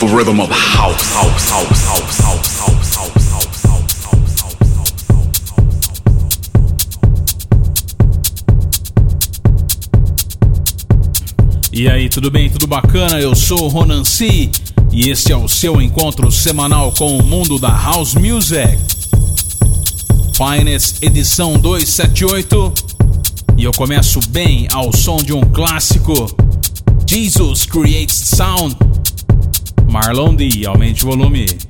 the rhythm of house, house, house, house, house, house, house. E aí, tudo bem? Tudo bacana? Eu sou o Ronan C. E este é o seu encontro semanal com o mundo da House Music. Finest edição 278. E eu começo bem ao som de um clássico. Jesus Creates Sound. Marlon D, aumente o volume.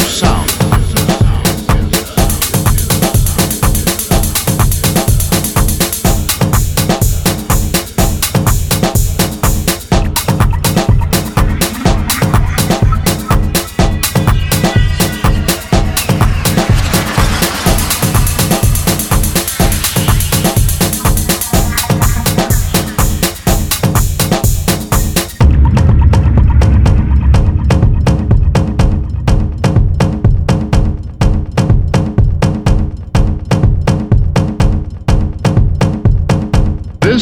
Sound.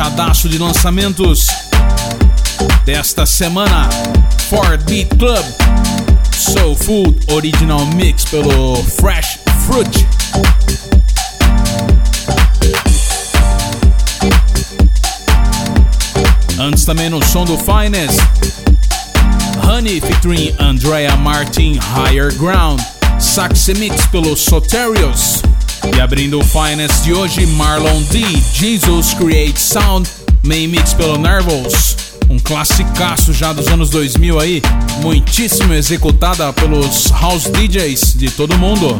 Recheadaço de lançamentos desta semana. Ford Beat Club Soul Food Original Mix pelo Fresh Fruit. Antes também no som do Finest, Honey featuring Andrea Martin Higher Ground, Sax Mix pelo Soterios. E abrindo o Finest de hoje, Marlon D, Jesus Create Sound, main mix pelo Nervous. Um classicaço já dos anos 2000 aí, muitíssimo executada pelos house DJs de todo mundo.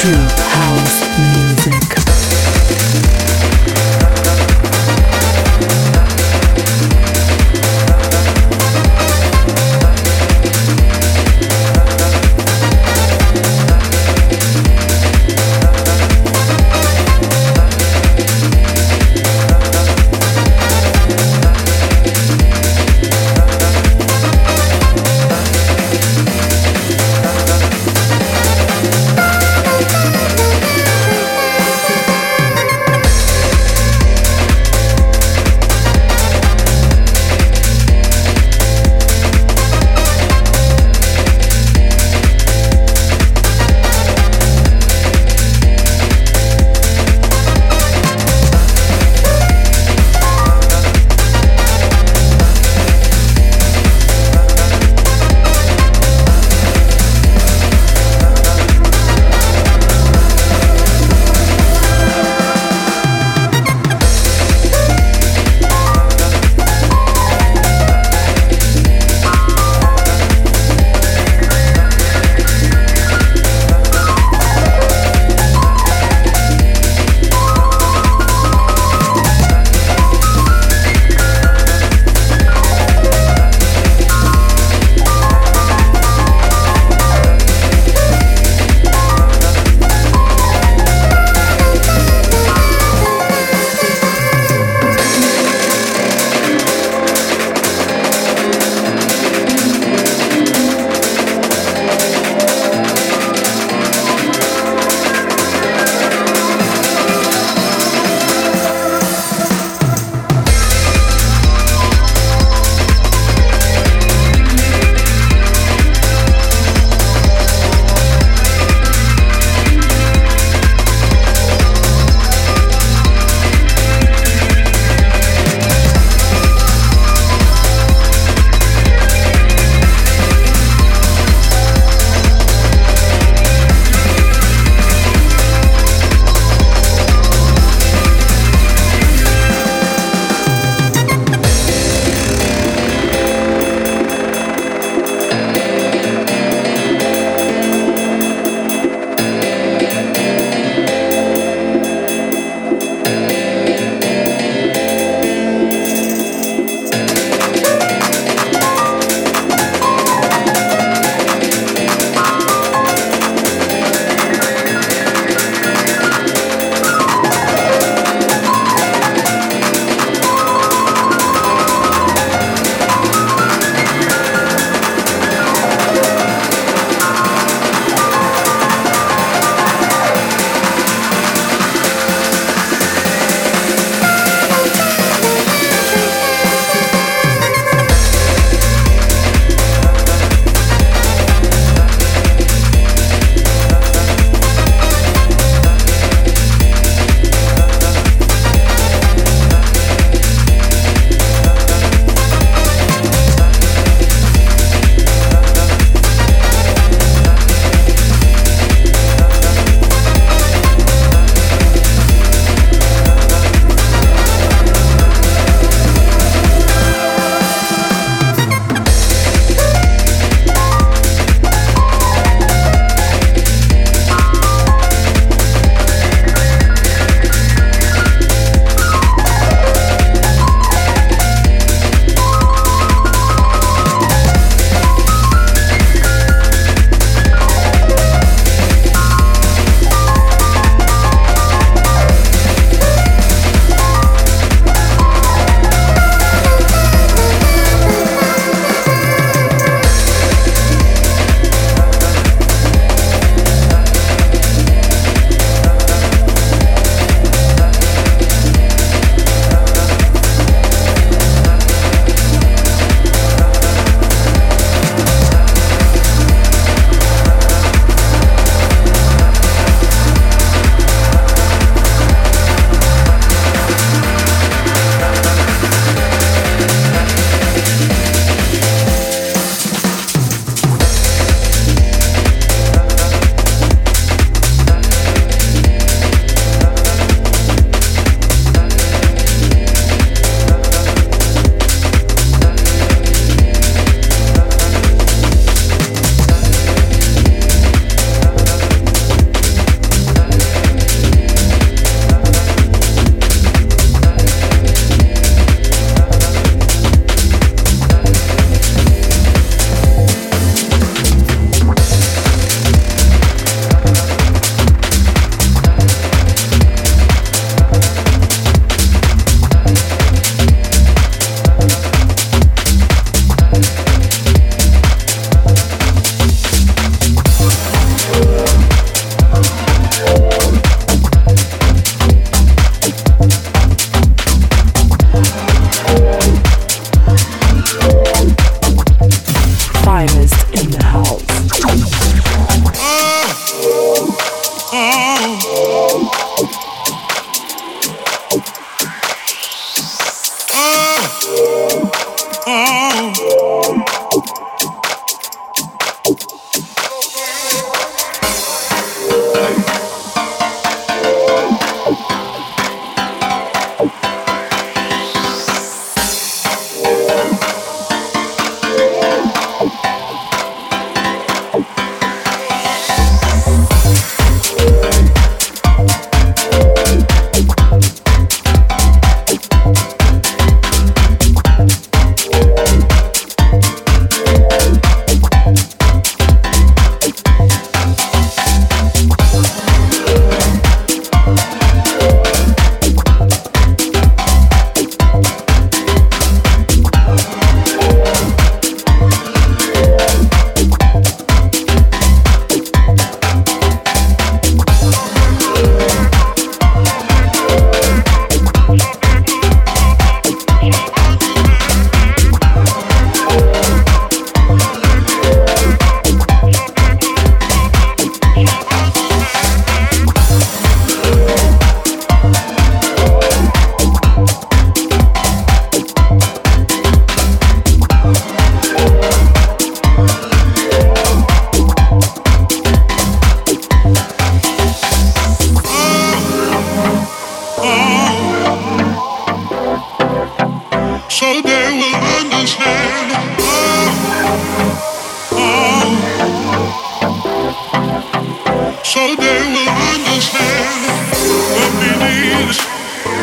True house music.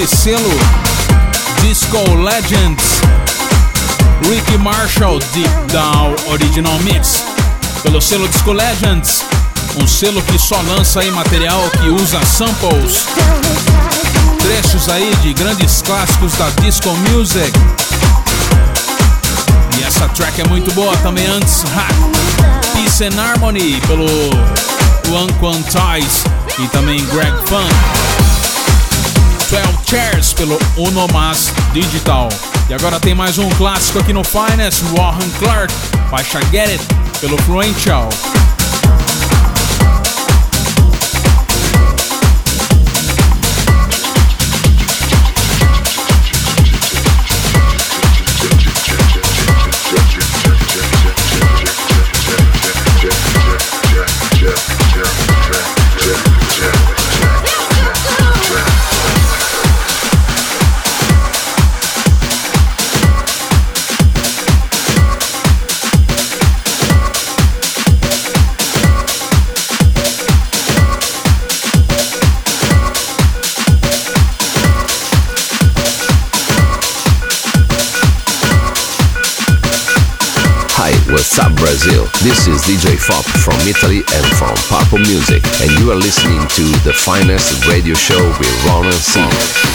desse selo Disco Legends Ricky Marshall Deep Down Original Mix. Pelo selo Disco Legends um selo que só lança aí material que usa samples. Trechos aí de grandes clássicos da disco music. E essa track é muito boa também antes Peace and Harmony pelo One Quantize e também Greg Funk. 12 Chairs pelo Unomas Digital. E agora tem mais um clássico aqui no Finest, Warren Clark, faixa Get It pelo Fluential. DJ Fop from Italy and from Purple Music, and you are listening to the finest radio show with Ron C.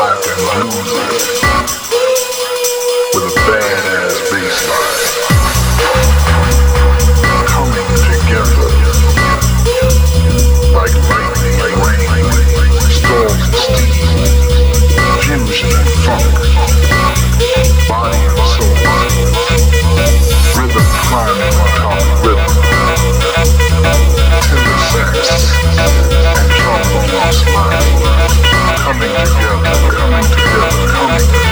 black and blue. coming together, coming together, coming together.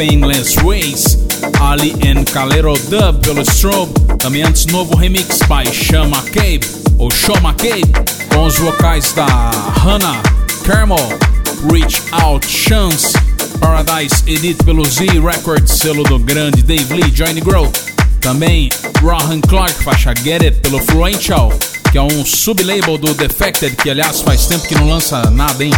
Painless Ways, Ali and Calero Dub pelo Strobe, também antes novo remix by Shama Cabe, ou Shoma Cabe, com os vocais da Hannah Carmel, Reach Out Chance, Paradise Edit pelo Z Records, selo do grande Dave Lee, Johnny Grow, também Rohan Clark, faixa Get It pelo Fluential, que é um sublabel do Defected, que aliás faz tempo que não lança nada, hein?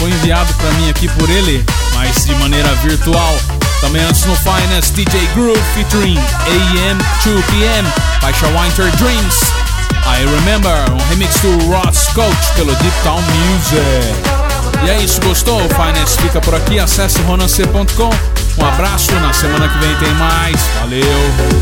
Foi enviado para mim aqui por ele, mas de maneira virtual. Também antes no Finest DJ Groove featuring AM 2PM, faixa Winter Dreams. I Remember, um remix do Ross Coach pelo Deep Town Music. E é isso, gostou? O Finest fica por aqui, acesse ronac.com. Um abraço, na semana que vem tem mais. Valeu!